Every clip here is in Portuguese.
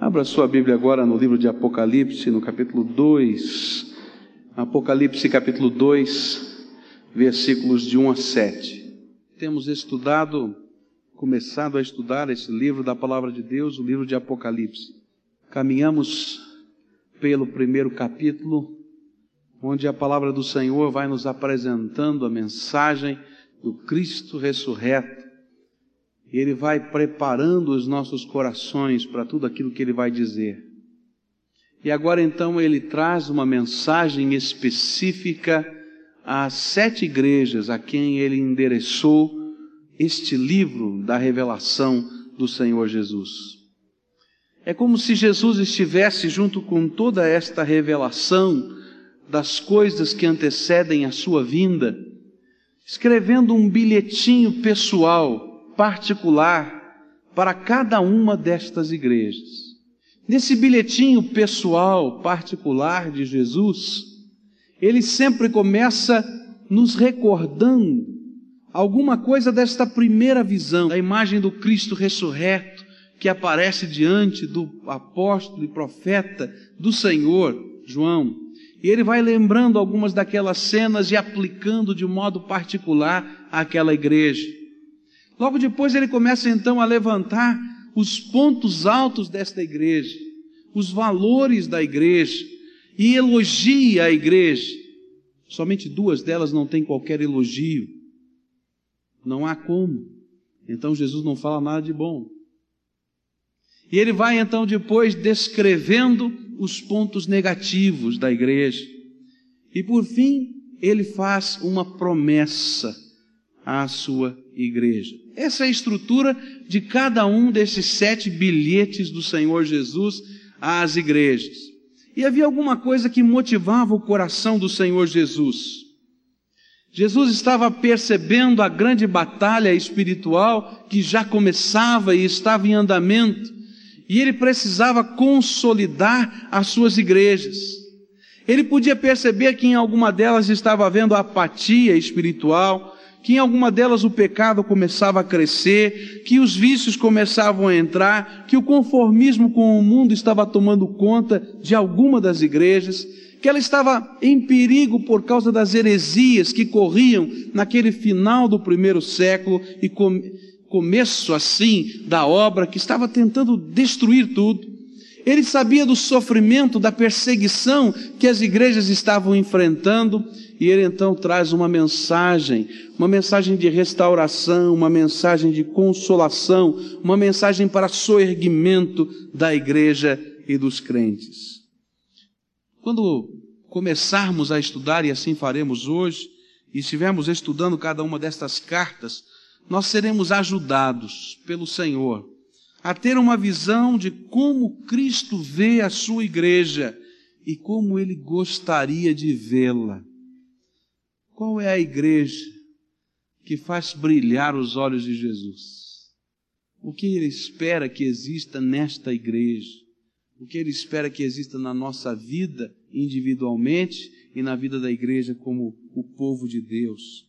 Abra sua Bíblia agora no livro de Apocalipse, no capítulo 2. Apocalipse, capítulo 2, versículos de 1 a 7. Temos estudado, começado a estudar esse livro da palavra de Deus, o livro de Apocalipse. Caminhamos pelo primeiro capítulo, onde a palavra do Senhor vai nos apresentando a mensagem do Cristo ressurreto e Ele vai preparando os nossos corações para tudo aquilo que Ele vai dizer. E agora então Ele traz uma mensagem específica às sete igrejas a quem Ele endereçou este livro da revelação do Senhor Jesus. É como se Jesus estivesse junto com toda esta revelação das coisas que antecedem a sua vinda, escrevendo um bilhetinho pessoal particular para cada uma destas igrejas. Nesse bilhetinho pessoal, particular de Jesus, ele sempre começa nos recordando alguma coisa desta primeira visão, da imagem do Cristo ressurreto que aparece diante do apóstolo e profeta do Senhor, João. E ele vai lembrando algumas daquelas cenas e aplicando de modo particular àquela igreja. Logo depois ele começa então a levantar os pontos altos desta igreja, os valores da igreja, e elogia a igreja. Somente duas delas não têm qualquer elogio. Não há como. Então Jesus não fala nada de bom. E ele vai então depois descrevendo os pontos negativos da igreja. E por fim, ele faz uma promessa à sua igreja. Essa é a estrutura de cada um desses sete bilhetes do Senhor Jesus às igrejas. E havia alguma coisa que motivava o coração do Senhor Jesus. Jesus estava percebendo a grande batalha espiritual que já começava e estava em andamento, e ele precisava consolidar as suas igrejas. Ele podia perceber que em alguma delas estava havendo apatia espiritual, que em alguma delas o pecado começava a crescer, que os vícios começavam a entrar, que o conformismo com o mundo estava tomando conta de alguma das igrejas, que ela estava em perigo por causa das heresias que corriam naquele final do primeiro século e com, começo assim da obra que estava tentando destruir tudo. Ele sabia do sofrimento, da perseguição que as igrejas estavam enfrentando, e ele então traz uma mensagem, uma mensagem de restauração, uma mensagem de consolação, uma mensagem para soerguimento da igreja e dos crentes. Quando começarmos a estudar, e assim faremos hoje, e estivermos estudando cada uma destas cartas, nós seremos ajudados pelo Senhor a ter uma visão de como Cristo vê a sua igreja e como ele gostaria de vê-la. Qual é a igreja que faz brilhar os olhos de Jesus? O que ele espera que exista nesta igreja? O que ele espera que exista na nossa vida individualmente e na vida da igreja como o povo de Deus?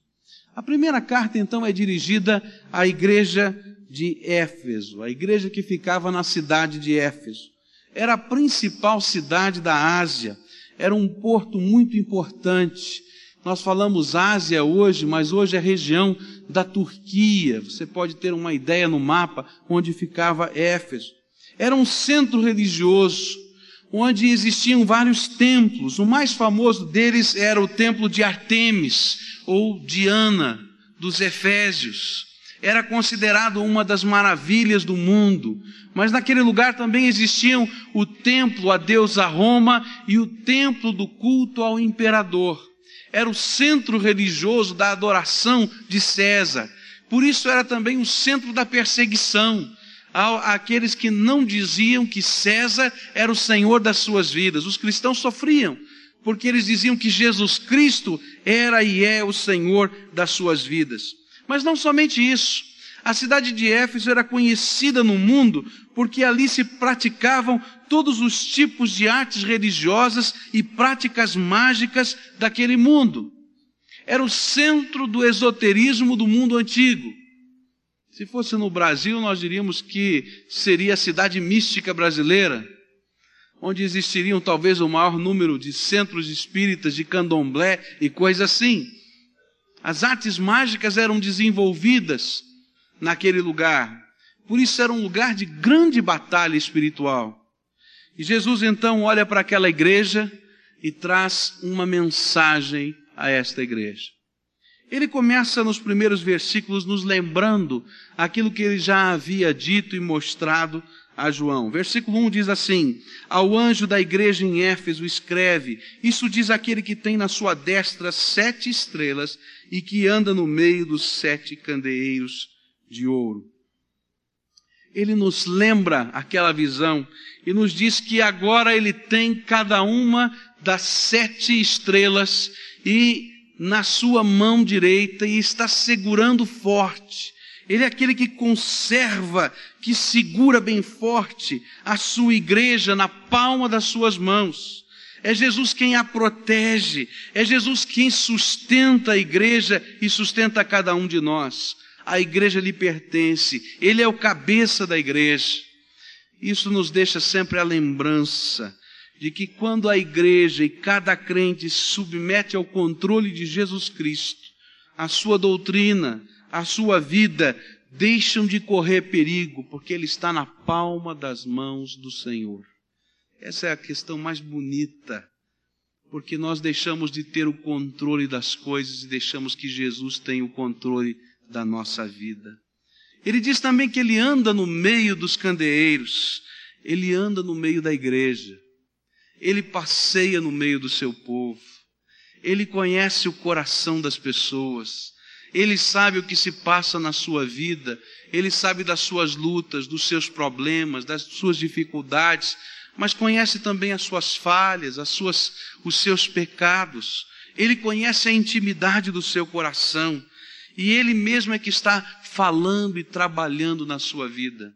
A primeira carta então é dirigida à igreja de Éfeso, a igreja que ficava na cidade de Éfeso. Era a principal cidade da Ásia, era um porto muito importante nós falamos Ásia hoje, mas hoje é região da Turquia. Você pode ter uma ideia no mapa onde ficava Éfeso. Era um centro religioso onde existiam vários templos. O mais famoso deles era o templo de Artemis ou Diana dos Efésios. Era considerado uma das maravilhas do mundo. Mas naquele lugar também existiam o templo a deusa Roma e o templo do culto ao imperador era o centro religioso da adoração de César. Por isso era também o centro da perseguição àqueles que não diziam que César era o Senhor das suas vidas. Os cristãos sofriam, porque eles diziam que Jesus Cristo era e é o Senhor das suas vidas. Mas não somente isso. A cidade de Éfeso era conhecida no mundo porque ali se praticavam todos os tipos de artes religiosas e práticas mágicas daquele mundo. Era o centro do esoterismo do mundo antigo. Se fosse no Brasil, nós diríamos que seria a cidade mística brasileira, onde existiriam talvez o maior número de centros espíritas, de candomblé e coisas assim. As artes mágicas eram desenvolvidas naquele lugar. Por isso era um lugar de grande batalha espiritual. E Jesus então olha para aquela igreja e traz uma mensagem a esta igreja. Ele começa nos primeiros versículos nos lembrando aquilo que ele já havia dito e mostrado a João. Versículo 1 diz assim: Ao anjo da igreja em Éfeso escreve: Isso diz aquele que tem na sua destra sete estrelas e que anda no meio dos sete candeeiros de ouro. Ele nos lembra aquela visão e nos diz que agora ele tem cada uma das sete estrelas e na sua mão direita e está segurando forte. Ele é aquele que conserva, que segura bem forte a sua igreja na palma das suas mãos. É Jesus quem a protege, é Jesus quem sustenta a igreja e sustenta cada um de nós. A igreja lhe pertence, ele é o cabeça da igreja. Isso nos deixa sempre a lembrança de que quando a igreja e cada crente se submete ao controle de Jesus Cristo, a sua doutrina, a sua vida, deixam de correr perigo, porque ele está na palma das mãos do Senhor. Essa é a questão mais bonita, porque nós deixamos de ter o controle das coisas e deixamos que Jesus tenha o controle da nossa vida. Ele diz também que ele anda no meio dos candeeiros, ele anda no meio da igreja. Ele passeia no meio do seu povo. Ele conhece o coração das pessoas. Ele sabe o que se passa na sua vida. Ele sabe das suas lutas, dos seus problemas, das suas dificuldades, mas conhece também as suas falhas, as suas, os seus pecados. Ele conhece a intimidade do seu coração. E ele mesmo é que está falando e trabalhando na sua vida.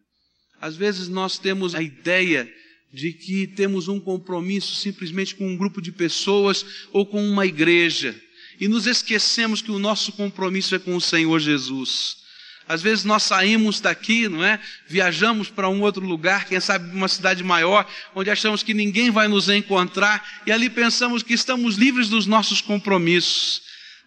Às vezes nós temos a ideia de que temos um compromisso simplesmente com um grupo de pessoas ou com uma igreja. E nos esquecemos que o nosso compromisso é com o Senhor Jesus. Às vezes nós saímos daqui, não é? Viajamos para um outro lugar, quem sabe uma cidade maior, onde achamos que ninguém vai nos encontrar e ali pensamos que estamos livres dos nossos compromissos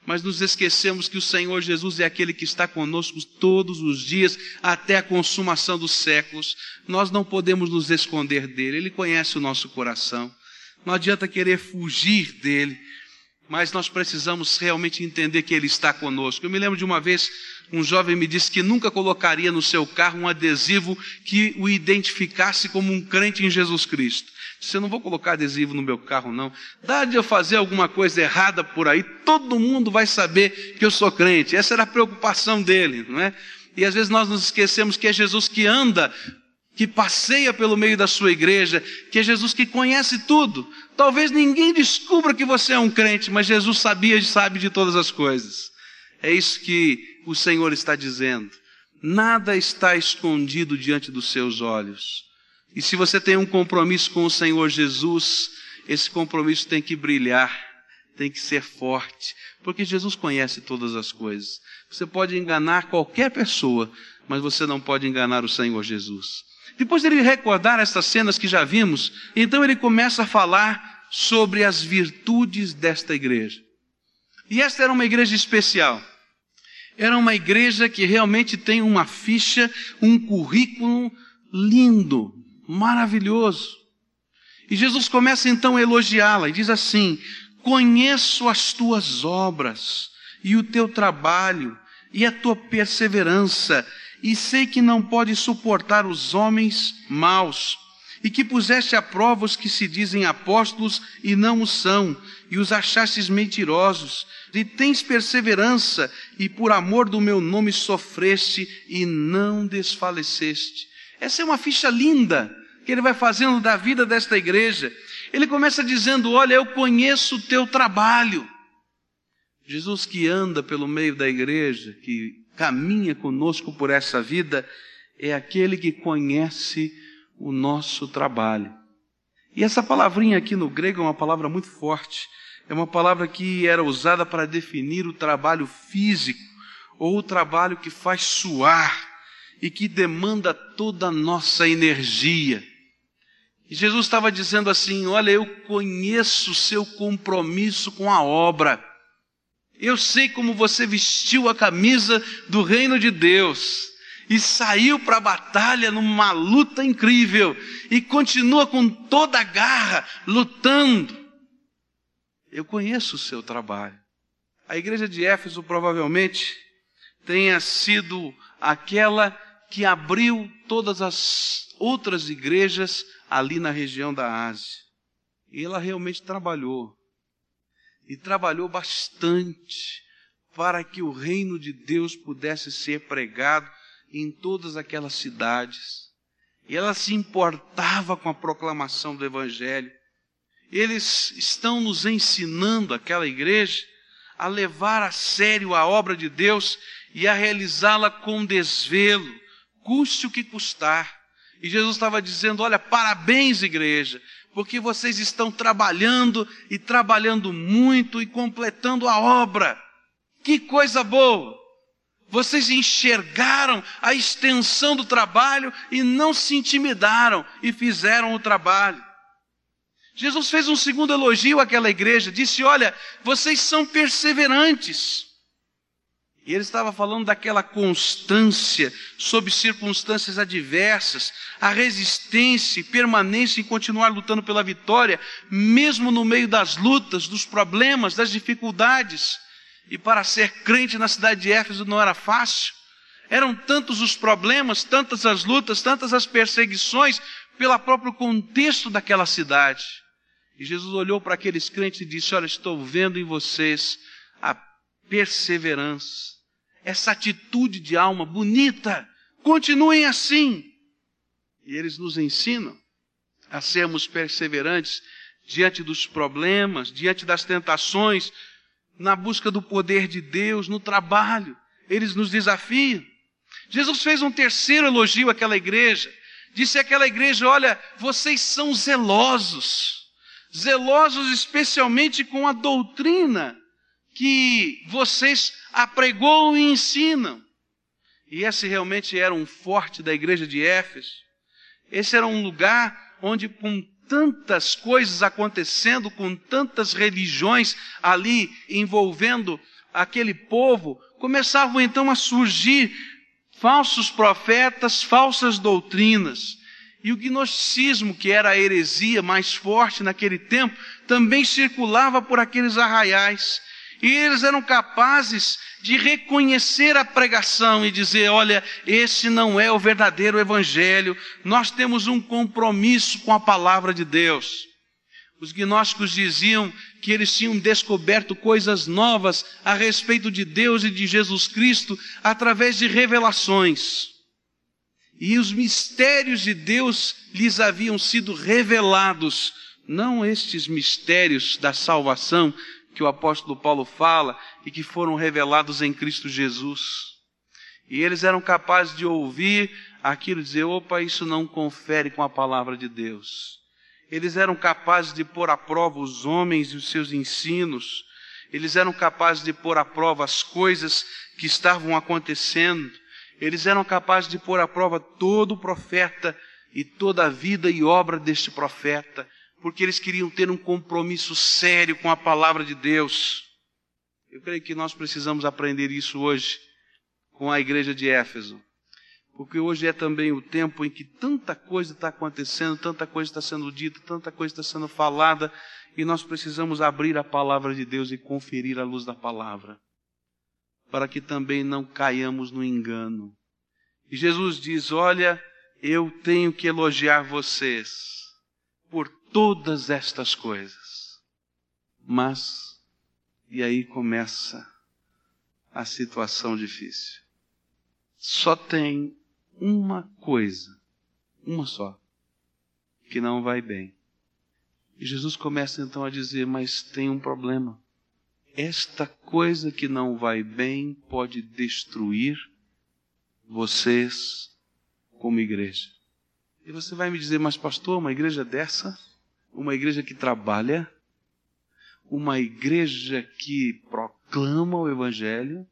mas nos esquecemos que o Senhor Jesus é aquele que está conosco todos os dias até a consumação dos séculos. Nós não podemos nos esconder dele, ele conhece o nosso coração. Não adianta querer fugir dele, mas nós precisamos realmente entender que ele está conosco. Eu me lembro de uma vez, um jovem me disse que nunca colocaria no seu carro um adesivo que o identificasse como um crente em Jesus Cristo. Disse, eu não vou colocar adesivo no meu carro, não. Dá de eu fazer alguma coisa errada por aí, todo mundo vai saber que eu sou crente. Essa era a preocupação dele, não é? E às vezes nós nos esquecemos que é Jesus que anda, que passeia pelo meio da sua igreja, que é Jesus que conhece tudo. Talvez ninguém descubra que você é um crente, mas Jesus sabia e sabe de todas as coisas. É isso que o Senhor está dizendo. Nada está escondido diante dos seus olhos. E se você tem um compromisso com o Senhor Jesus, esse compromisso tem que brilhar, tem que ser forte, porque Jesus conhece todas as coisas. Você pode enganar qualquer pessoa, mas você não pode enganar o Senhor Jesus. Depois dele recordar essas cenas que já vimos, então ele começa a falar sobre as virtudes desta igreja. E esta era uma igreja especial. Era uma igreja que realmente tem uma ficha, um currículo lindo, maravilhoso. E Jesus começa então a elogiá-la e diz assim: Conheço as tuas obras e o teu trabalho e a tua perseverança, e sei que não pode suportar os homens maus, e que puseste a prova os que se dizem apóstolos e não o são, e os achastes mentirosos, e tens perseverança, e por amor do meu nome sofreste e não desfaleceste. Essa é uma ficha linda que ele vai fazendo da vida desta igreja. Ele começa dizendo: Olha, eu conheço o teu trabalho. Jesus que anda pelo meio da igreja, que caminha conosco por essa vida, é aquele que conhece o nosso trabalho. E essa palavrinha aqui no grego é uma palavra muito forte. É uma palavra que era usada para definir o trabalho físico ou o trabalho que faz suar e que demanda toda a nossa energia. E Jesus estava dizendo assim: Olha, eu conheço o seu compromisso com a obra. Eu sei como você vestiu a camisa do reino de Deus e saiu para a batalha numa luta incrível e continua com toda a garra lutando. Eu conheço o seu trabalho. A igreja de Éfeso provavelmente tenha sido aquela que abriu todas as outras igrejas ali na região da Ásia. E ela realmente trabalhou. E trabalhou bastante para que o reino de Deus pudesse ser pregado em todas aquelas cidades. E ela se importava com a proclamação do Evangelho. Eles estão nos ensinando, aquela igreja, a levar a sério a obra de Deus e a realizá-la com desvelo, custe o que custar. E Jesus estava dizendo: Olha, parabéns, igreja, porque vocês estão trabalhando e trabalhando muito e completando a obra. Que coisa boa! Vocês enxergaram a extensão do trabalho e não se intimidaram e fizeram o trabalho. Jesus fez um segundo elogio àquela igreja, disse: Olha, vocês são perseverantes. E ele estava falando daquela constância sob circunstâncias adversas, a resistência permanência em continuar lutando pela vitória, mesmo no meio das lutas, dos problemas, das dificuldades. E para ser crente na cidade de Éfeso não era fácil. Eram tantos os problemas, tantas as lutas, tantas as perseguições, pelo próprio contexto daquela cidade. E Jesus olhou para aqueles crentes e disse: Olha, estou vendo em vocês a perseverança, essa atitude de alma bonita, continuem assim. E eles nos ensinam a sermos perseverantes diante dos problemas, diante das tentações, na busca do poder de Deus, no trabalho. Eles nos desafiam. Jesus fez um terceiro elogio àquela igreja. Disse àquela igreja: Olha, vocês são zelosos, zelosos especialmente com a doutrina que vocês apregou e ensinam. E esse realmente era um forte da igreja de Éfeso. Esse era um lugar onde, com tantas coisas acontecendo, com tantas religiões ali envolvendo aquele povo, começavam então a surgir falsos profetas, falsas doutrinas. E o gnosticismo, que era a heresia mais forte naquele tempo, também circulava por aqueles arraiais. E eles eram capazes de reconhecer a pregação e dizer: olha, esse não é o verdadeiro evangelho, nós temos um compromisso com a palavra de Deus. Os gnósticos diziam que eles tinham descoberto coisas novas a respeito de Deus e de Jesus Cristo através de revelações. E os mistérios de Deus lhes haviam sido revelados, não estes mistérios da salvação, que o apóstolo Paulo fala e que foram revelados em Cristo Jesus. E eles eram capazes de ouvir aquilo e dizer: opa, isso não confere com a palavra de Deus. Eles eram capazes de pôr à prova os homens e os seus ensinos. Eles eram capazes de pôr à prova as coisas que estavam acontecendo. Eles eram capazes de pôr à prova todo profeta e toda a vida e obra deste profeta porque eles queriam ter um compromisso sério com a palavra de Deus. Eu creio que nós precisamos aprender isso hoje com a igreja de Éfeso, porque hoje é também o tempo em que tanta coisa está acontecendo, tanta coisa está sendo dita, tanta coisa está sendo falada, e nós precisamos abrir a palavra de Deus e conferir a luz da palavra, para que também não caiamos no engano. E Jesus diz: Olha, eu tenho que elogiar vocês por todas estas coisas. Mas, e aí começa a situação difícil. Só tem uma coisa, uma só, que não vai bem. E Jesus começa então a dizer: Mas tem um problema. Esta coisa que não vai bem pode destruir vocês como igreja. E você vai me dizer: Mas, pastor, uma igreja dessa? Uma igreja que trabalha, uma igreja que proclama o Evangelho,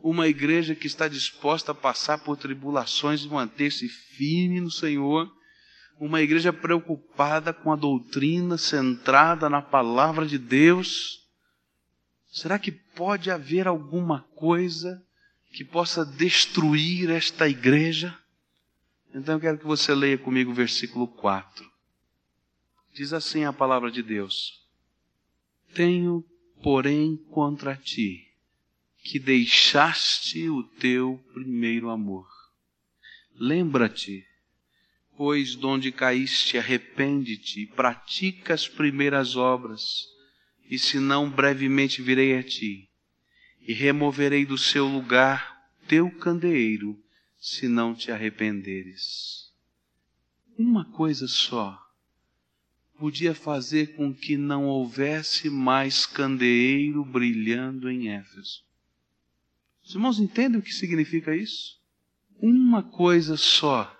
uma igreja que está disposta a passar por tribulações e manter-se firme no Senhor, uma igreja preocupada com a doutrina, centrada na palavra de Deus. Será que pode haver alguma coisa que possa destruir esta igreja? Então eu quero que você leia comigo o versículo 4. Diz assim a palavra de Deus: Tenho, porém, contra ti que deixaste o teu primeiro amor. Lembra-te, pois, de onde caíste, arrepende-te, pratica as primeiras obras, e se não, brevemente virei a ti, e removerei do seu lugar teu candeeiro, se não te arrependeres. Uma coisa só podia fazer com que não houvesse mais candeeiro brilhando em Éfeso. Os irmãos entendem o que significa isso? Uma coisa só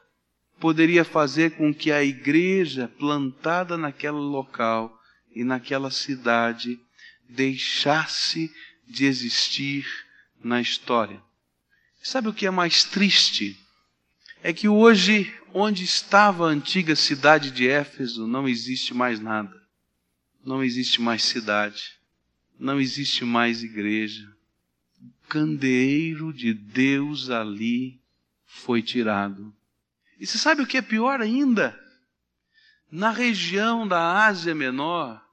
poderia fazer com que a igreja plantada naquele local e naquela cidade deixasse de existir na história. Sabe o que é mais triste? É que hoje, onde estava a antiga cidade de Éfeso, não existe mais nada. Não existe mais cidade. Não existe mais igreja candeeiro de Deus ali foi tirado. E você sabe o que é pior ainda? Na região da Ásia Menor,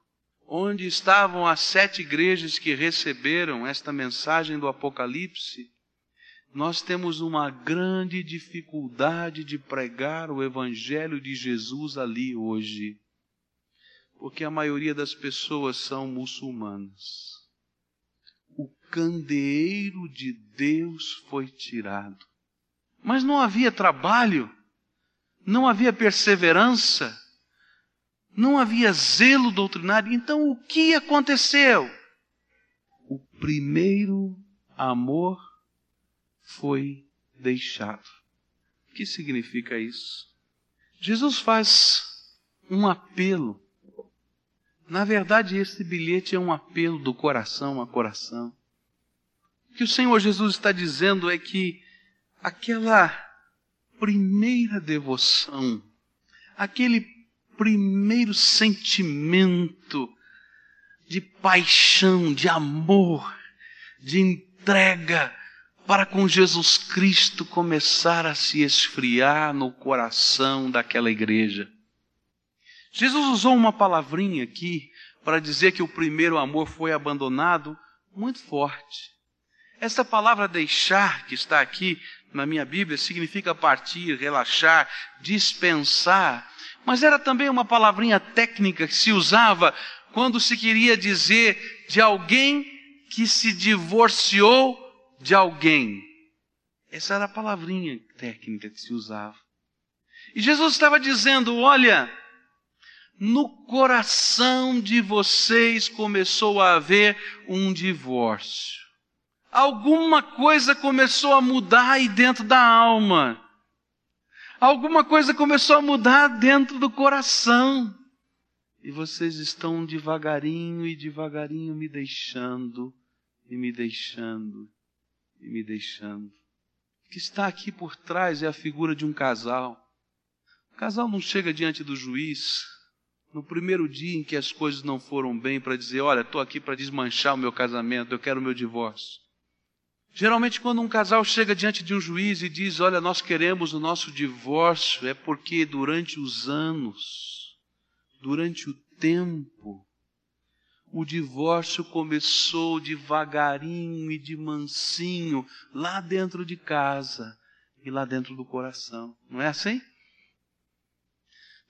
onde estavam as sete igrejas que receberam esta mensagem do Apocalipse, nós temos uma grande dificuldade de pregar o Evangelho de Jesus ali hoje, porque a maioria das pessoas são muçulmanas o candeeiro de Deus foi tirado. Mas não havia trabalho, não havia perseverança, não havia zelo doutrinário. Então o que aconteceu? O primeiro amor foi deixado. O que significa isso? Jesus faz um apelo na verdade, esse bilhete é um apelo do coração a coração. O que o Senhor Jesus está dizendo é que aquela primeira devoção, aquele primeiro sentimento de paixão, de amor, de entrega para com Jesus Cristo começar a se esfriar no coração daquela igreja. Jesus usou uma palavrinha aqui para dizer que o primeiro amor foi abandonado muito forte. Essa palavra deixar, que está aqui na minha Bíblia, significa partir, relaxar, dispensar, mas era também uma palavrinha técnica que se usava quando se queria dizer de alguém que se divorciou de alguém. Essa era a palavrinha técnica que se usava. E Jesus estava dizendo: olha, no coração de vocês começou a haver um divórcio. Alguma coisa começou a mudar aí dentro da alma. Alguma coisa começou a mudar dentro do coração. E vocês estão devagarinho e devagarinho me deixando, e me deixando, e me deixando. O que está aqui por trás é a figura de um casal. O casal não chega diante do juiz no primeiro dia em que as coisas não foram bem, para dizer: Olha, estou aqui para desmanchar o meu casamento, eu quero o meu divórcio. Geralmente, quando um casal chega diante de um juiz e diz: Olha, nós queremos o nosso divórcio, é porque durante os anos, durante o tempo, o divórcio começou devagarinho e de mansinho, lá dentro de casa e lá dentro do coração. Não é assim?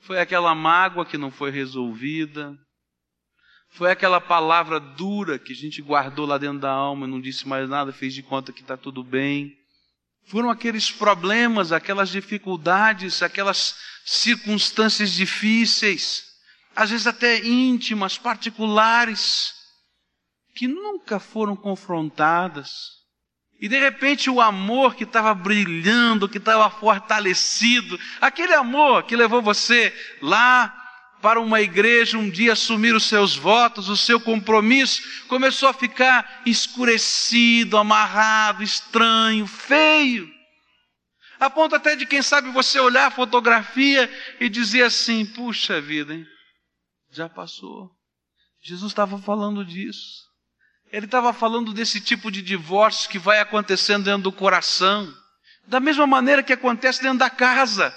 Foi aquela mágoa que não foi resolvida. Foi aquela palavra dura que a gente guardou lá dentro da alma, não disse mais nada, fez de conta que está tudo bem. Foram aqueles problemas, aquelas dificuldades, aquelas circunstâncias difíceis, às vezes até íntimas, particulares, que nunca foram confrontadas e de repente o amor que estava brilhando, que estava fortalecido, aquele amor que levou você lá para uma igreja um dia assumir os seus votos, o seu compromisso, começou a ficar escurecido, amarrado, estranho, feio. A ponto até de, quem sabe, você olhar a fotografia e dizer assim: puxa vida, hein? Já passou. Jesus estava falando disso. Ele estava falando desse tipo de divórcio que vai acontecendo dentro do coração, da mesma maneira que acontece dentro da casa.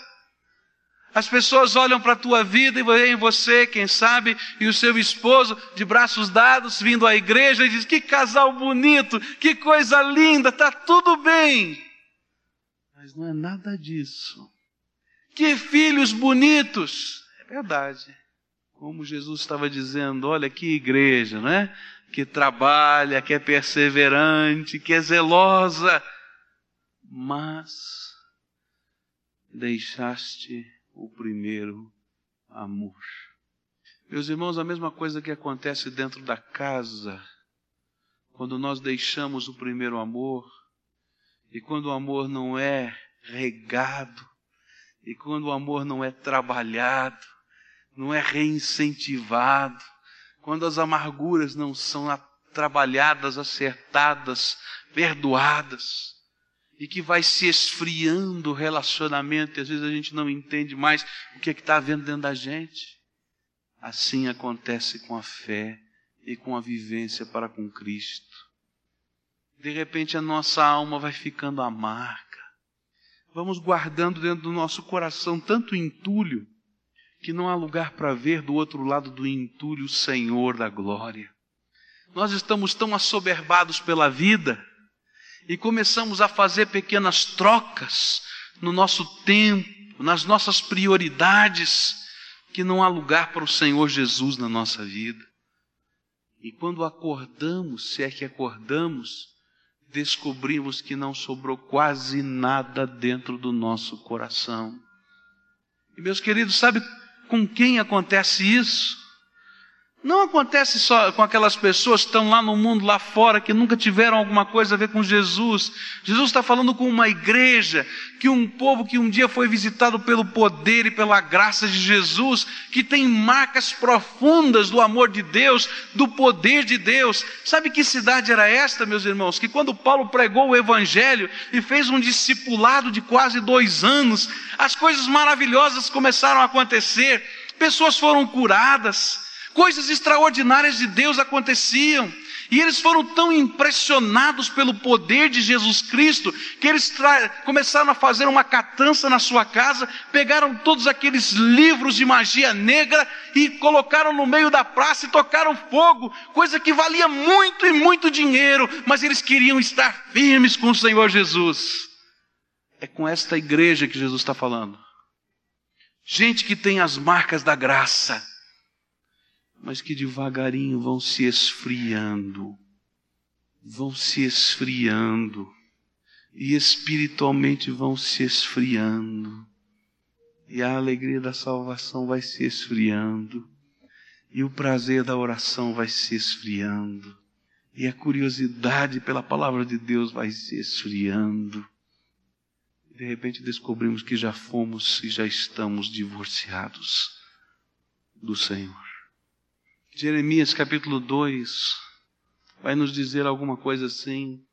As pessoas olham para a tua vida e veem você, quem sabe, e o seu esposo de braços dados vindo à igreja e diz: Que casal bonito, que coisa linda, está tudo bem. Mas não é nada disso. Que filhos bonitos. É verdade. Como Jesus estava dizendo, olha que igreja, né? Que trabalha, que é perseverante, que é zelosa. Mas deixaste o primeiro amor. Meus irmãos, a mesma coisa que acontece dentro da casa, quando nós deixamos o primeiro amor, e quando o amor não é regado, e quando o amor não é trabalhado, não é reincentivado, quando as amarguras não são trabalhadas, acertadas, perdoadas, e que vai se esfriando o relacionamento, e às vezes a gente não entende mais o que é está havendo dentro da gente. Assim acontece com a fé e com a vivência para com Cristo. De repente a nossa alma vai ficando amarga. Vamos guardando dentro do nosso coração tanto entulho que não há lugar para ver do outro lado do entulho o Senhor da glória. Nós estamos tão assoberbados pela vida e começamos a fazer pequenas trocas no nosso tempo, nas nossas prioridades, que não há lugar para o Senhor Jesus na nossa vida. E quando acordamos, se é que acordamos, descobrimos que não sobrou quase nada dentro do nosso coração. E meus queridos, sabe com quem acontece isso? Não acontece só com aquelas pessoas que estão lá no mundo, lá fora, que nunca tiveram alguma coisa a ver com Jesus. Jesus está falando com uma igreja, que um povo que um dia foi visitado pelo poder e pela graça de Jesus, que tem marcas profundas do amor de Deus, do poder de Deus. Sabe que cidade era esta, meus irmãos? Que quando Paulo pregou o Evangelho e fez um discipulado de quase dois anos, as coisas maravilhosas começaram a acontecer, pessoas foram curadas Coisas extraordinárias de Deus aconteciam. E eles foram tão impressionados pelo poder de Jesus Cristo que eles começaram a fazer uma catança na sua casa, pegaram todos aqueles livros de magia negra e colocaram no meio da praça e tocaram fogo, coisa que valia muito e muito dinheiro, mas eles queriam estar firmes com o Senhor Jesus. É com esta igreja que Jesus está falando. Gente que tem as marcas da graça mas que devagarinho vão se esfriando, vão se esfriando, e espiritualmente vão se esfriando, e a alegria da salvação vai se esfriando, e o prazer da oração vai se esfriando, e a curiosidade pela palavra de Deus vai se esfriando. De repente descobrimos que já fomos e já estamos divorciados do Senhor. Jeremias capítulo 2 vai nos dizer alguma coisa assim.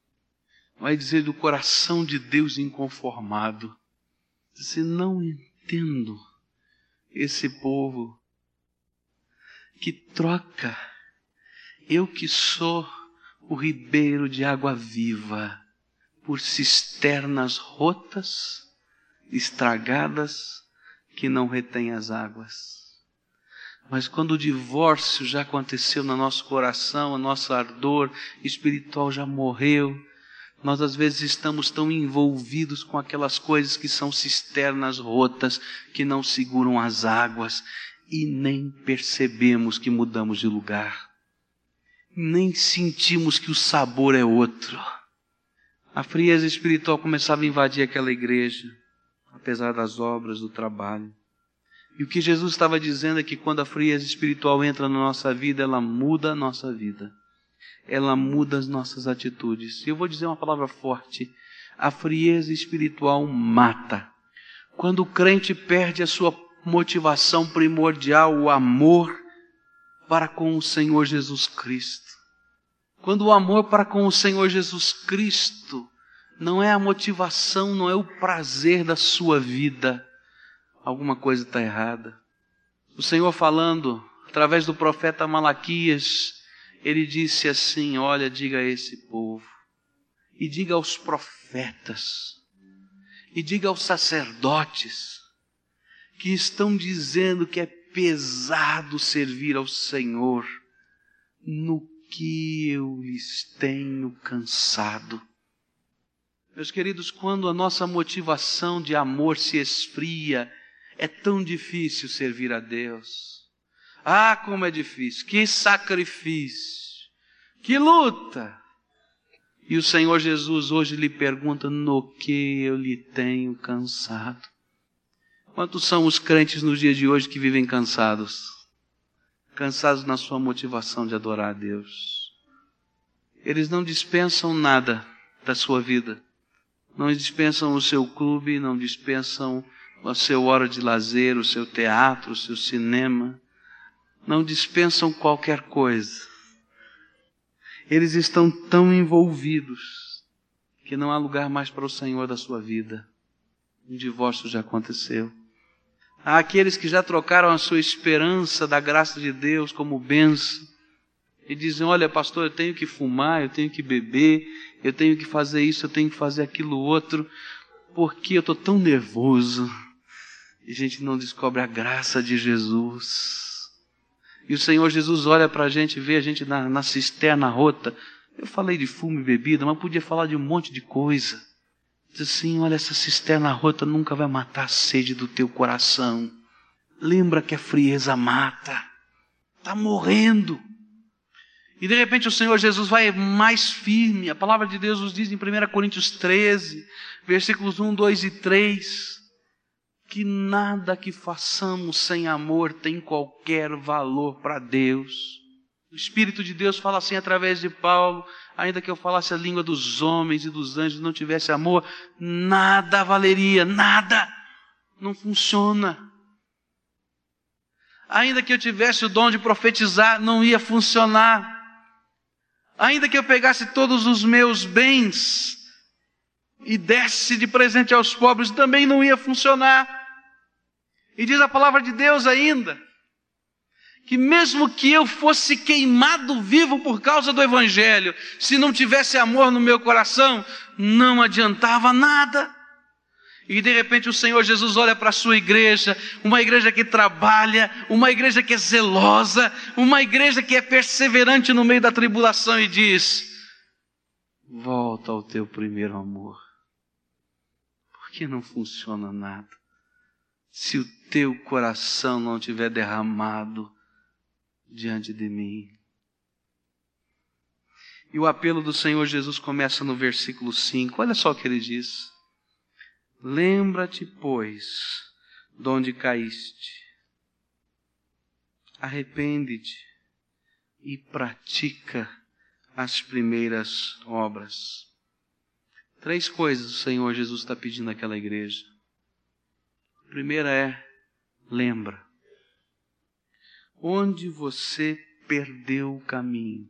Vai dizer do coração de Deus inconformado. Se não entendo esse povo que troca eu que sou o ribeiro de água viva por cisternas rotas, estragadas, que não retêm as águas. Mas quando o divórcio já aconteceu no nosso coração, a nossa ardor espiritual já morreu, nós às vezes estamos tão envolvidos com aquelas coisas que são cisternas rotas, que não seguram as águas, e nem percebemos que mudamos de lugar. Nem sentimos que o sabor é outro. A frieza espiritual começava a invadir aquela igreja, apesar das obras do trabalho. E o que Jesus estava dizendo é que quando a frieza espiritual entra na nossa vida, ela muda a nossa vida. Ela muda as nossas atitudes. Eu vou dizer uma palavra forte: a frieza espiritual mata. Quando o crente perde a sua motivação primordial, o amor para com o Senhor Jesus Cristo. Quando o amor para com o Senhor Jesus Cristo não é a motivação, não é o prazer da sua vida, alguma coisa está errada. O Senhor falando através do profeta Malaquias, ele disse assim: Olha, diga a esse povo, e diga aos profetas, e diga aos sacerdotes, que estão dizendo que é pesado servir ao Senhor, no que eu lhes tenho cansado. Meus queridos, quando a nossa motivação de amor se esfria, é tão difícil servir a Deus. Ah, como é difícil, que sacrifício, que luta. E o Senhor Jesus hoje lhe pergunta: no que eu lhe tenho cansado? Quantos são os crentes nos dias de hoje que vivem cansados? cansados na sua motivação de adorar a Deus. Eles não dispensam nada da sua vida. Não dispensam o seu clube, não dispensam a seu hora de lazer, o seu teatro, o seu cinema. Não dispensam qualquer coisa. Eles estão tão envolvidos que não há lugar mais para o Senhor da sua vida. Um divórcio já aconteceu. Há aqueles que já trocaram a sua esperança da graça de Deus como benção e dizem: Olha, pastor, eu tenho que fumar, eu tenho que beber, eu tenho que fazer isso, eu tenho que fazer aquilo outro, porque eu estou tão nervoso. E a gente não descobre a graça de Jesus. E o Senhor Jesus olha para a gente, vê a gente na, na cisterna rota. Eu falei de fumo e bebida, mas podia falar de um monte de coisa. Diz assim: olha, essa cisterna rota nunca vai matar a sede do teu coração. Lembra que a frieza mata. Está morrendo. E de repente o Senhor Jesus vai mais firme. A palavra de Deus nos diz em 1 Coríntios 13, versículos 1, 2 e 3, que nada que façamos sem amor tem qualquer valor para Deus. O Espírito de Deus fala assim através de Paulo: ainda que eu falasse a língua dos homens e dos anjos, não tivesse amor, nada valeria, nada. Não funciona. Ainda que eu tivesse o dom de profetizar, não ia funcionar. Ainda que eu pegasse todos os meus bens e desse de presente aos pobres, também não ia funcionar. E diz a palavra de Deus ainda, que mesmo que eu fosse queimado vivo por causa do Evangelho, se não tivesse amor no meu coração, não adiantava nada. E de repente o Senhor Jesus olha para a sua igreja, uma igreja que trabalha, uma igreja que é zelosa, uma igreja que é perseverante no meio da tribulação e diz: Volta ao teu primeiro amor. Porque não funciona nada. Se o teu coração não tiver derramado diante de mim. E o apelo do Senhor Jesus começa no versículo 5. Olha só o que ele diz: Lembra-te, pois, de onde caíste, arrepende-te e pratica as primeiras obras. Três coisas o Senhor Jesus está pedindo àquela igreja. A primeira é: lembra onde você perdeu o caminho.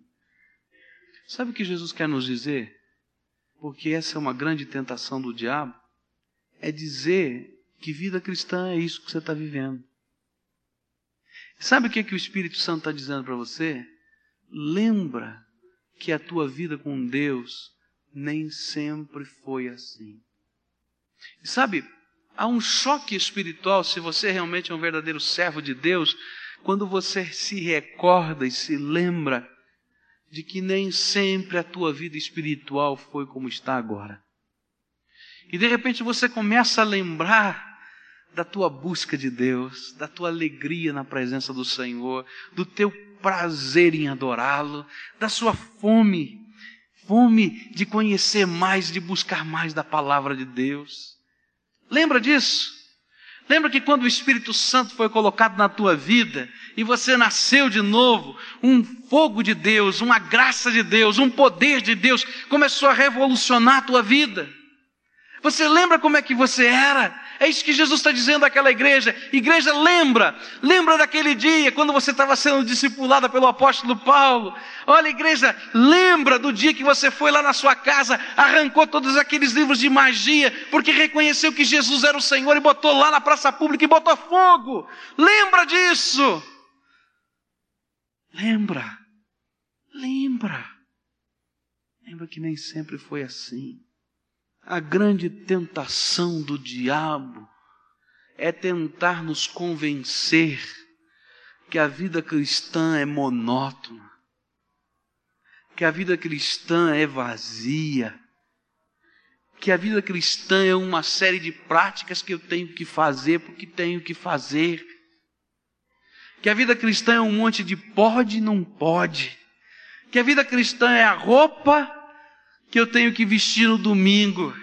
Sabe o que Jesus quer nos dizer? Porque essa é uma grande tentação do diabo. É dizer que vida cristã é isso que você está vivendo. Sabe o que, é que o Espírito Santo está dizendo para você? Lembra que a tua vida com Deus nem sempre foi assim. E sabe, há um choque espiritual se você realmente é um verdadeiro servo de Deus, quando você se recorda e se lembra de que nem sempre a tua vida espiritual foi como está agora. E de repente você começa a lembrar da tua busca de Deus, da tua alegria na presença do Senhor, do teu prazer em adorá-lo, da sua fome, fome de conhecer mais, de buscar mais da palavra de Deus. Lembra disso? Lembra que quando o Espírito Santo foi colocado na tua vida e você nasceu de novo, um fogo de Deus, uma graça de Deus, um poder de Deus começou a revolucionar a tua vida. Você lembra como é que você era? É isso que Jesus está dizendo àquela igreja. Igreja, lembra, lembra daquele dia quando você estava sendo discipulada pelo apóstolo Paulo. Olha, igreja, lembra do dia que você foi lá na sua casa, arrancou todos aqueles livros de magia, porque reconheceu que Jesus era o Senhor e botou lá na praça pública e botou fogo. Lembra disso? Lembra, lembra. Lembra que nem sempre foi assim. A grande tentação do diabo é tentar nos convencer que a vida cristã é monótona, que a vida cristã é vazia, que a vida cristã é uma série de práticas que eu tenho que fazer porque tenho que fazer, que a vida cristã é um monte de pode e não pode, que a vida cristã é a roupa que eu tenho que vestir no domingo.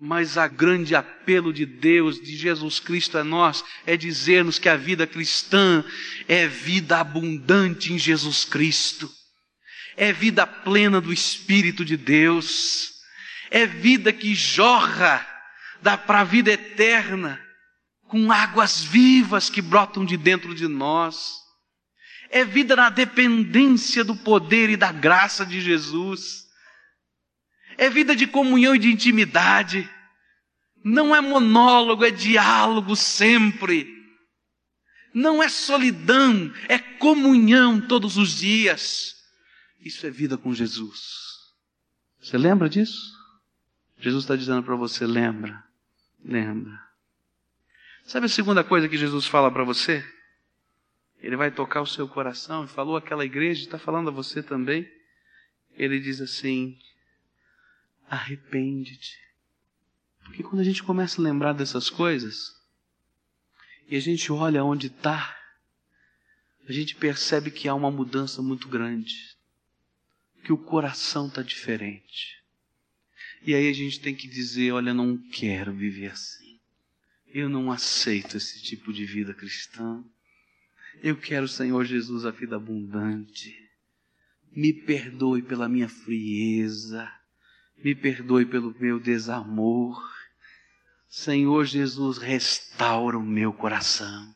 Mas a grande apelo de Deus, de Jesus Cristo a nós, é dizer-nos que a vida cristã é vida abundante em Jesus Cristo, é vida plena do Espírito de Deus, é vida que jorra para a vida eterna, com águas vivas que brotam de dentro de nós, é vida na dependência do poder e da graça de Jesus é vida de comunhão e de intimidade. Não é monólogo, é diálogo sempre. Não é solidão, é comunhão todos os dias. Isso é vida com Jesus. Você lembra disso? Jesus está dizendo para você: lembra, lembra. Sabe a segunda coisa que Jesus fala para você? Ele vai tocar o seu coração e falou aquela igreja, está falando a você também. Ele diz assim: arrepende-te. Porque quando a gente começa a lembrar dessas coisas, e a gente olha onde está, a gente percebe que há uma mudança muito grande, que o coração está diferente. E aí a gente tem que dizer: olha, não quero viver assim. Eu não aceito esse tipo de vida cristã. Eu quero, Senhor Jesus, a vida abundante. Me perdoe pela minha frieza me perdoe pelo meu desamor. Senhor Jesus, restaura o meu coração.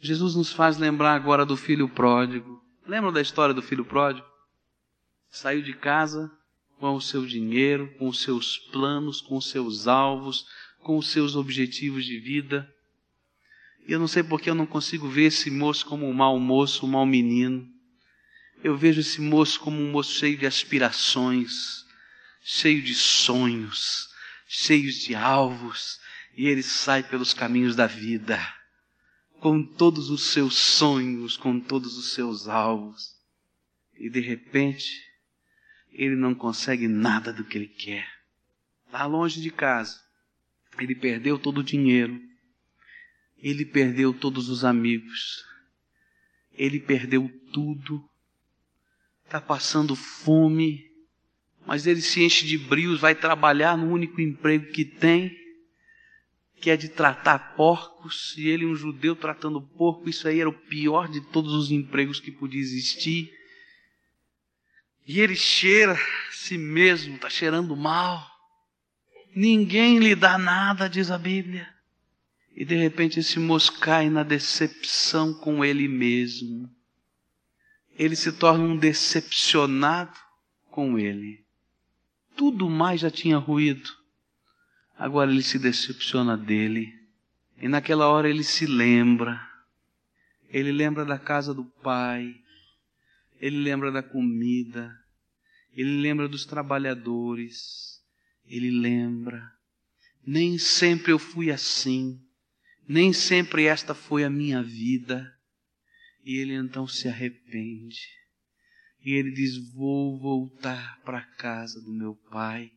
Jesus nos faz lembrar agora do filho pródigo. Lembra da história do filho pródigo? Saiu de casa com o seu dinheiro, com os seus planos, com os seus alvos, com os seus objetivos de vida. E eu não sei porque eu não consigo ver esse moço como um mau moço, um mau menino. Eu vejo esse moço como um moço cheio de aspirações, cheio de sonhos, cheios de alvos, e ele sai pelos caminhos da vida, com todos os seus sonhos, com todos os seus alvos, e de repente, ele não consegue nada do que ele quer. Lá longe de casa, ele perdeu todo o dinheiro, ele perdeu todos os amigos, ele perdeu tudo, está passando fome, mas ele se enche de brios, vai trabalhar no único emprego que tem, que é de tratar porcos, e ele, um judeu, tratando porco, isso aí era o pior de todos os empregos que podia existir. E ele cheira si mesmo, está cheirando mal. Ninguém lhe dá nada, diz a Bíblia. E de repente esse moço cai na decepção com ele mesmo. Ele se torna um decepcionado com ele tudo mais já tinha ruído. Agora ele se decepciona dele. E naquela hora ele se lembra. Ele lembra da casa do pai. Ele lembra da comida. Ele lembra dos trabalhadores. Ele lembra. Nem sempre eu fui assim. Nem sempre esta foi a minha vida. E ele então se arrepende. E ele diz: Vou voltar para a casa do meu pai.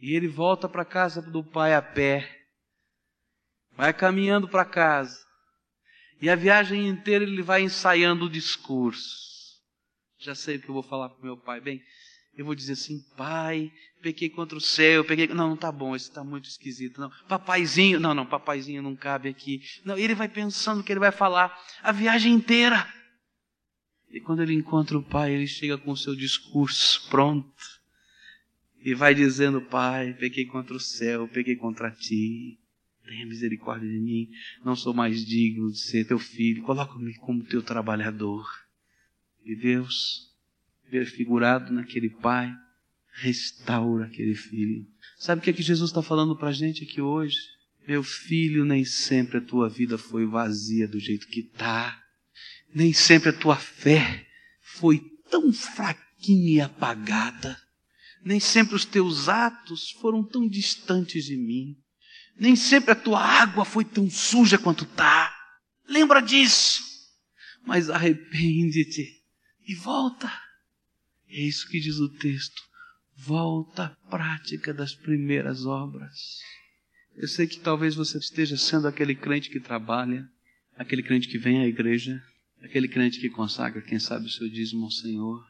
E ele volta para a casa do pai a pé. Vai caminhando para casa. E a viagem inteira ele vai ensaiando o discurso. Já sei o que eu vou falar para meu pai. Bem, eu vou dizer assim, pai, pequei contra o céu, peguei. Não, não tá bom, esse está muito esquisito. Não, papaizinho, não, não, papaizinho não cabe aqui. Não, ele vai pensando que ele vai falar a viagem inteira. E quando ele encontra o pai, ele chega com o seu discurso pronto. E vai dizendo, Pai, pequei contra o céu, pequei contra ti. Tenha misericórdia de mim. Não sou mais digno de ser teu filho. Coloca-me como teu trabalhador. E Deus, figurado naquele pai, restaura aquele filho. Sabe o que é que Jesus está falando para a gente aqui hoje? Meu filho, nem sempre a tua vida foi vazia do jeito que está. Nem sempre a tua fé foi tão fraquinha e apagada. Nem sempre os teus atos foram tão distantes de mim. Nem sempre a tua água foi tão suja quanto está. Lembra disso. Mas arrepende-te e volta. É isso que diz o texto. Volta à prática das primeiras obras. Eu sei que talvez você esteja sendo aquele crente que trabalha, aquele crente que vem à igreja, aquele crente que consagra, quem sabe, o seu dízimo ao Senhor,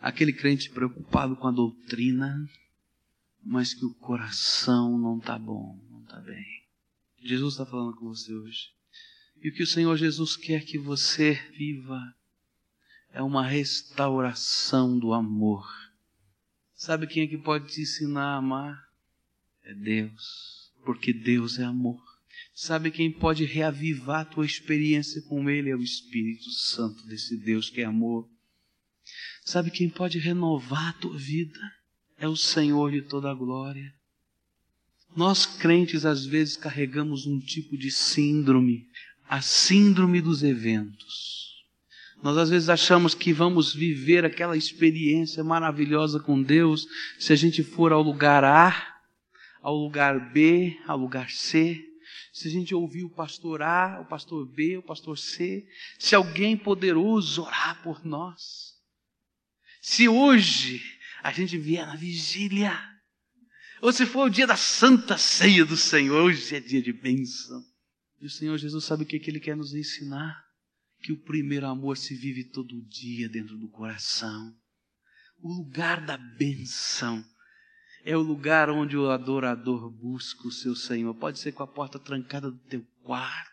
aquele crente preocupado com a doutrina, mas que o coração não está bom, não está bem. Jesus está falando com você hoje. E o que o Senhor Jesus quer que você viva é uma restauração do amor. Sabe quem é que pode te ensinar a amar? É Deus, porque Deus é amor. Sabe quem pode reavivar a tua experiência com Ele? É o Espírito Santo desse Deus que é amor. Sabe quem pode renovar a tua vida? É o Senhor de toda a glória. Nós crentes às vezes carregamos um tipo de síndrome, a síndrome dos eventos. Nós às vezes achamos que vamos viver aquela experiência maravilhosa com Deus se a gente for ao lugar A, ao lugar B, ao lugar C, se a gente ouvir o pastor A, o pastor B, o pastor C, se alguém poderoso orar por nós. Se hoje a gente vier na vigília, ou se for o dia da santa ceia do Senhor, hoje é dia de bênção. E o Senhor Jesus sabe o que, que Ele quer nos ensinar? Que o primeiro amor se vive todo dia dentro do coração. O lugar da bênção é o lugar onde o adorador busca o seu Senhor. Pode ser com a porta trancada do teu quarto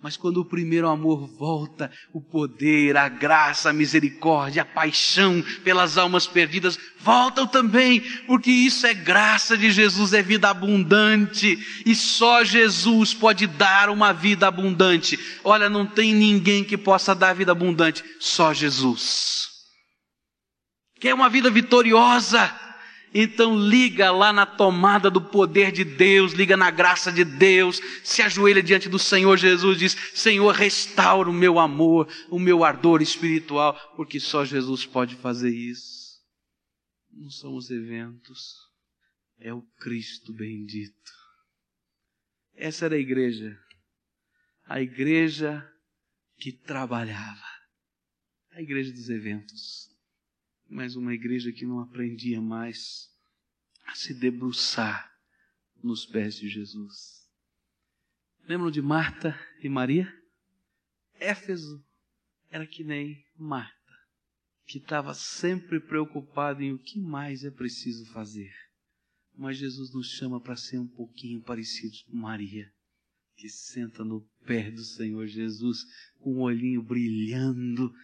mas quando o primeiro amor volta, o poder, a graça, a misericórdia, a paixão pelas almas perdidas voltam também, porque isso é graça de Jesus, é vida abundante, e só Jesus pode dar uma vida abundante. Olha, não tem ninguém que possa dar vida abundante, só Jesus. Quer uma vida vitoriosa? Então liga lá na tomada do poder de Deus, liga na graça de Deus, se ajoelha diante do Senhor Jesus, diz: Senhor, restaura o meu amor, o meu ardor espiritual, porque só Jesus pode fazer isso. Não são os eventos, é o Cristo bendito. Essa era a igreja, a igreja que trabalhava, a igreja dos eventos mas uma igreja que não aprendia mais a se debruçar nos pés de Jesus. Lembram de Marta e Maria? Éfeso era que nem Marta, que estava sempre preocupada em o que mais é preciso fazer. Mas Jesus nos chama para ser um pouquinho parecidos com Maria, que senta no pé do Senhor Jesus com o olhinho brilhando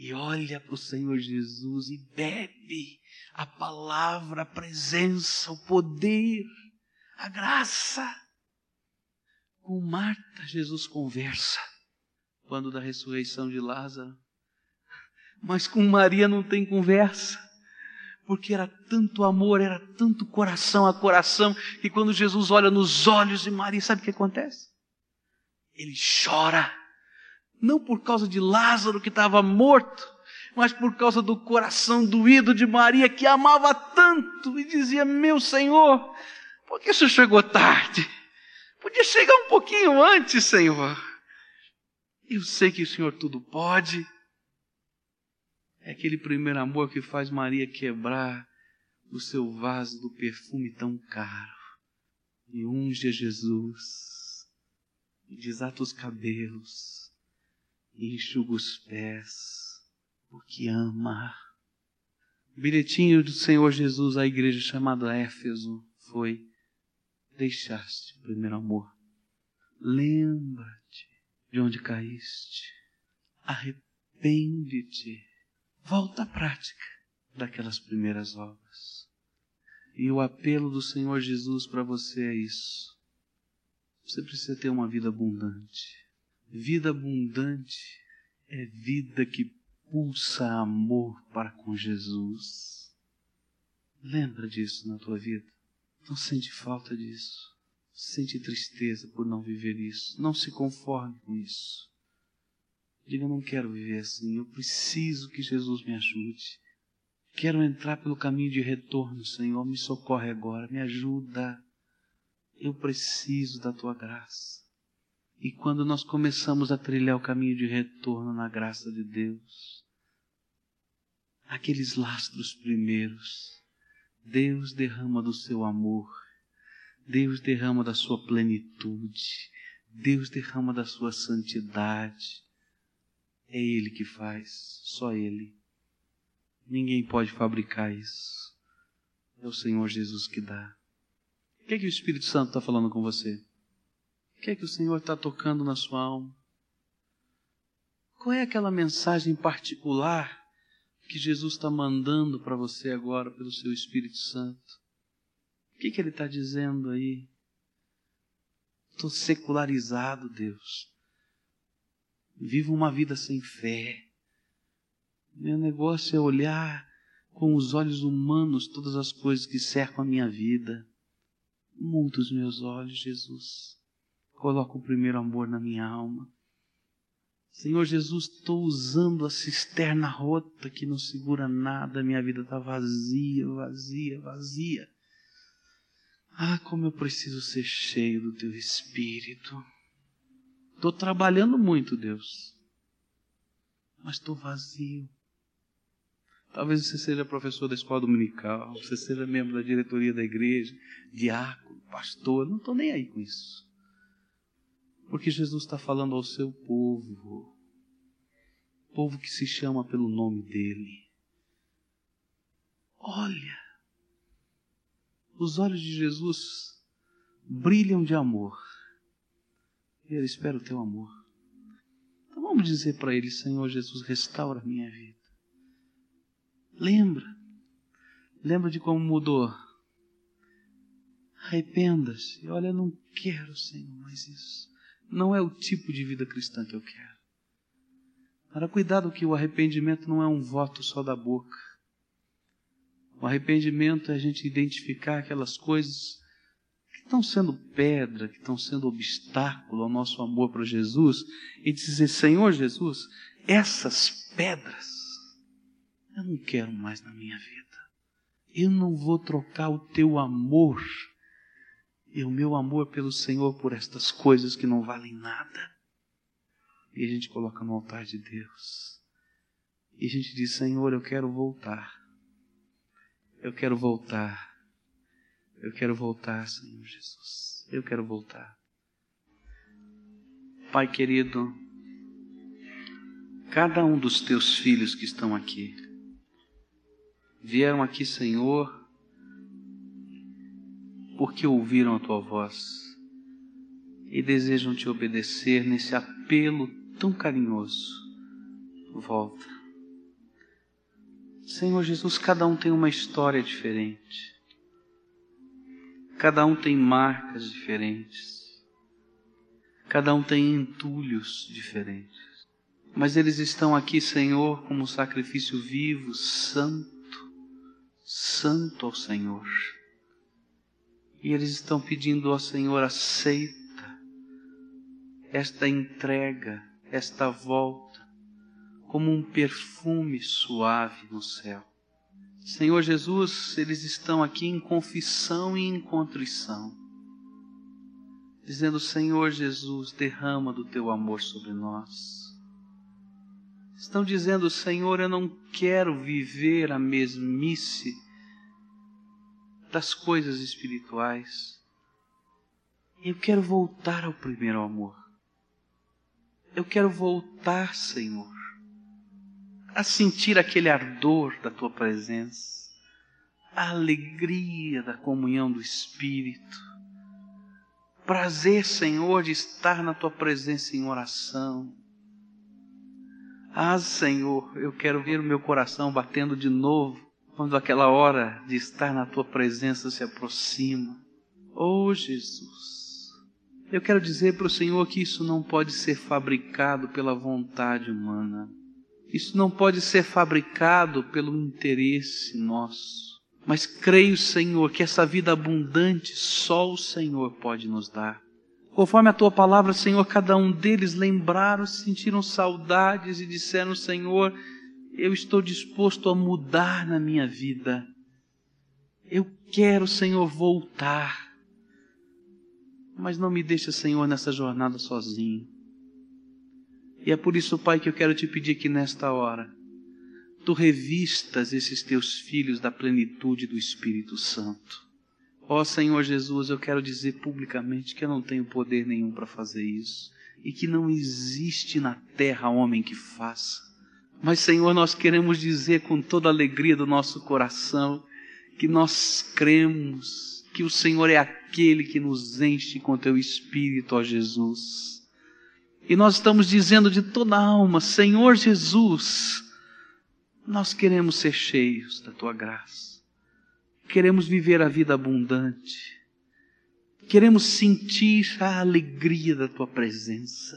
e olha para o Senhor Jesus e bebe a palavra, a presença, o poder, a graça. Com Marta, Jesus conversa quando da ressurreição de Lázaro, mas com Maria não tem conversa, porque era tanto amor, era tanto coração a coração, que quando Jesus olha nos olhos de Maria, sabe o que acontece? Ele chora não por causa de Lázaro que estava morto, mas por causa do coração doído de Maria que amava tanto e dizia: Meu Senhor, por que o senhor chegou tarde? Podia chegar um pouquinho antes, Senhor. Eu sei que o Senhor tudo pode. É aquele primeiro amor que faz Maria quebrar o seu vaso do perfume tão caro e unge a Jesus e desata os cabelos enxuga os pés, porque ama. O bilhetinho do Senhor Jesus à igreja chamada Éfeso foi: Deixaste o primeiro amor. Lembra-te de onde caíste. Arrepende-te. Volta à prática daquelas primeiras obras. E o apelo do Senhor Jesus para você é isso. Você precisa ter uma vida abundante. Vida abundante é vida que pulsa amor para com Jesus. Lembra disso na tua vida. Não sente falta disso. Sente tristeza por não viver isso. Não se conforme com isso. Diga, não quero viver assim. Eu preciso que Jesus me ajude. Quero entrar pelo caminho de retorno, Senhor. Me socorre agora. Me ajuda. Eu preciso da tua graça. E quando nós começamos a trilhar o caminho de retorno na graça de Deus, aqueles lastros primeiros, Deus derrama do seu amor, Deus derrama da sua plenitude, Deus derrama da sua santidade. É Ele que faz, só Ele. Ninguém pode fabricar isso. É o Senhor Jesus que dá. O que é que o Espírito Santo está falando com você? O que é que o Senhor está tocando na sua alma? Qual é aquela mensagem particular que Jesus está mandando para você agora pelo seu Espírito Santo? O que, que ele está dizendo aí? Estou secularizado, Deus. Vivo uma vida sem fé. Meu negócio é olhar com os olhos humanos todas as coisas que cercam a minha vida. Muda os meus olhos, Jesus. Coloca o primeiro amor na minha alma. Senhor Jesus, estou usando a cisterna rota que não segura nada, minha vida está vazia, vazia, vazia. Ah, como eu preciso ser cheio do Teu Espírito. Estou trabalhando muito, Deus, mas estou vazio. Talvez você seja professor da escola dominical, você seja membro da diretoria da igreja, diácono, pastor, não estou nem aí com isso. Porque Jesus está falando ao seu povo, povo que se chama pelo nome dele. Olha, os olhos de Jesus brilham de amor. E ele espera o teu amor. Então vamos dizer para ele, Senhor Jesus, restaura a minha vida. Lembra, lembra de como mudou. Arrependa-se. Olha, eu não quero, Senhor, mais isso. Não é o tipo de vida cristã que eu quero. Para cuidado que o arrependimento não é um voto só da boca. O arrependimento é a gente identificar aquelas coisas que estão sendo pedra, que estão sendo obstáculo ao nosso amor para Jesus e dizer: Senhor Jesus, essas pedras eu não quero mais na minha vida. Eu não vou trocar o teu amor e o meu amor pelo Senhor por estas coisas que não valem nada. E a gente coloca no altar de Deus. E a gente diz: Senhor, eu quero voltar. Eu quero voltar. Eu quero voltar, Senhor Jesus. Eu quero voltar. Pai querido, cada um dos teus filhos que estão aqui, vieram aqui, Senhor, porque ouviram a tua voz e desejam te obedecer nesse apelo tão carinhoso. Volta. Senhor Jesus, cada um tem uma história diferente. Cada um tem marcas diferentes. Cada um tem entulhos diferentes. Mas eles estão aqui, Senhor, como sacrifício vivo, santo, santo ao Senhor e eles estão pedindo ao Senhor, aceita esta entrega, esta volta, como um perfume suave no céu. Senhor Jesus, eles estão aqui em confissão e em contrição, dizendo: Senhor Jesus, derrama do teu amor sobre nós. Estão dizendo: Senhor, eu não quero viver a mesmice das coisas espirituais. Eu quero voltar ao primeiro amor. Eu quero voltar, Senhor, a sentir aquele ardor da tua presença, a alegria da comunhão do Espírito. Prazer, Senhor, de estar na tua presença em oração. Ah, Senhor, eu quero ver o meu coração batendo de novo quando aquela hora de estar na tua presença se aproxima. Oh Jesus, eu quero dizer para o Senhor que isso não pode ser fabricado pela vontade humana. Isso não pode ser fabricado pelo interesse nosso. Mas creio, Senhor, que essa vida abundante só o Senhor pode nos dar. Conforme a tua palavra, Senhor, cada um deles lembraram, sentiram saudades e disseram: Senhor, eu estou disposto a mudar na minha vida. Eu quero, Senhor, voltar. Mas não me deixa, Senhor, nessa jornada sozinho. E é por isso, Pai, que eu quero te pedir que nesta hora, tu revistas esses teus filhos da plenitude do Espírito Santo. Ó Senhor Jesus, eu quero dizer publicamente que eu não tenho poder nenhum para fazer isso e que não existe na terra homem que faça. Mas, Senhor, nós queremos dizer com toda a alegria do nosso coração que nós cremos que o Senhor é aquele que nos enche com teu Espírito, ó Jesus. E nós estamos dizendo de toda a alma, Senhor Jesus, nós queremos ser cheios da tua graça. Queremos viver a vida abundante. Queremos sentir a alegria da tua presença.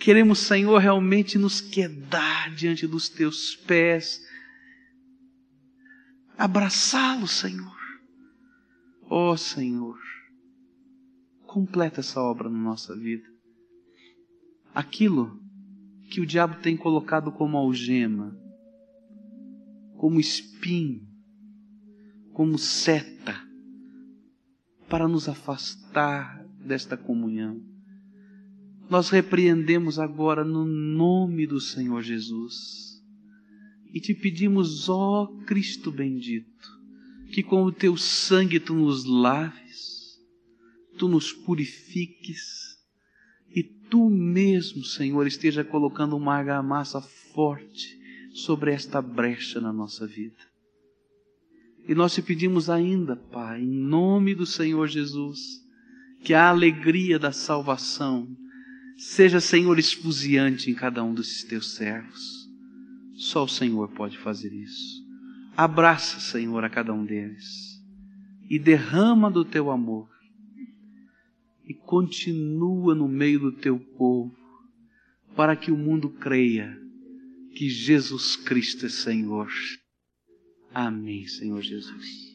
Queremos, Senhor, realmente nos quedar diante dos teus pés, abraçá-lo, Senhor. Ó oh, Senhor, completa essa obra na nossa vida. Aquilo que o diabo tem colocado como algema, como espinho, como seta, para nos afastar desta comunhão nós repreendemos agora no nome do Senhor Jesus e te pedimos, ó Cristo bendito, que com o teu sangue tu nos laves, tu nos purifiques e tu mesmo, Senhor, esteja colocando uma argamassa forte sobre esta brecha na nossa vida. E nós te pedimos ainda, Pai, em nome do Senhor Jesus, que a alegria da salvação Seja, Senhor, esfuziante em cada um desses teus servos. Só o Senhor pode fazer isso. Abraça, Senhor, a cada um deles e derrama do teu amor e continua no meio do teu povo para que o mundo creia que Jesus Cristo é Senhor. Amém, Senhor Jesus.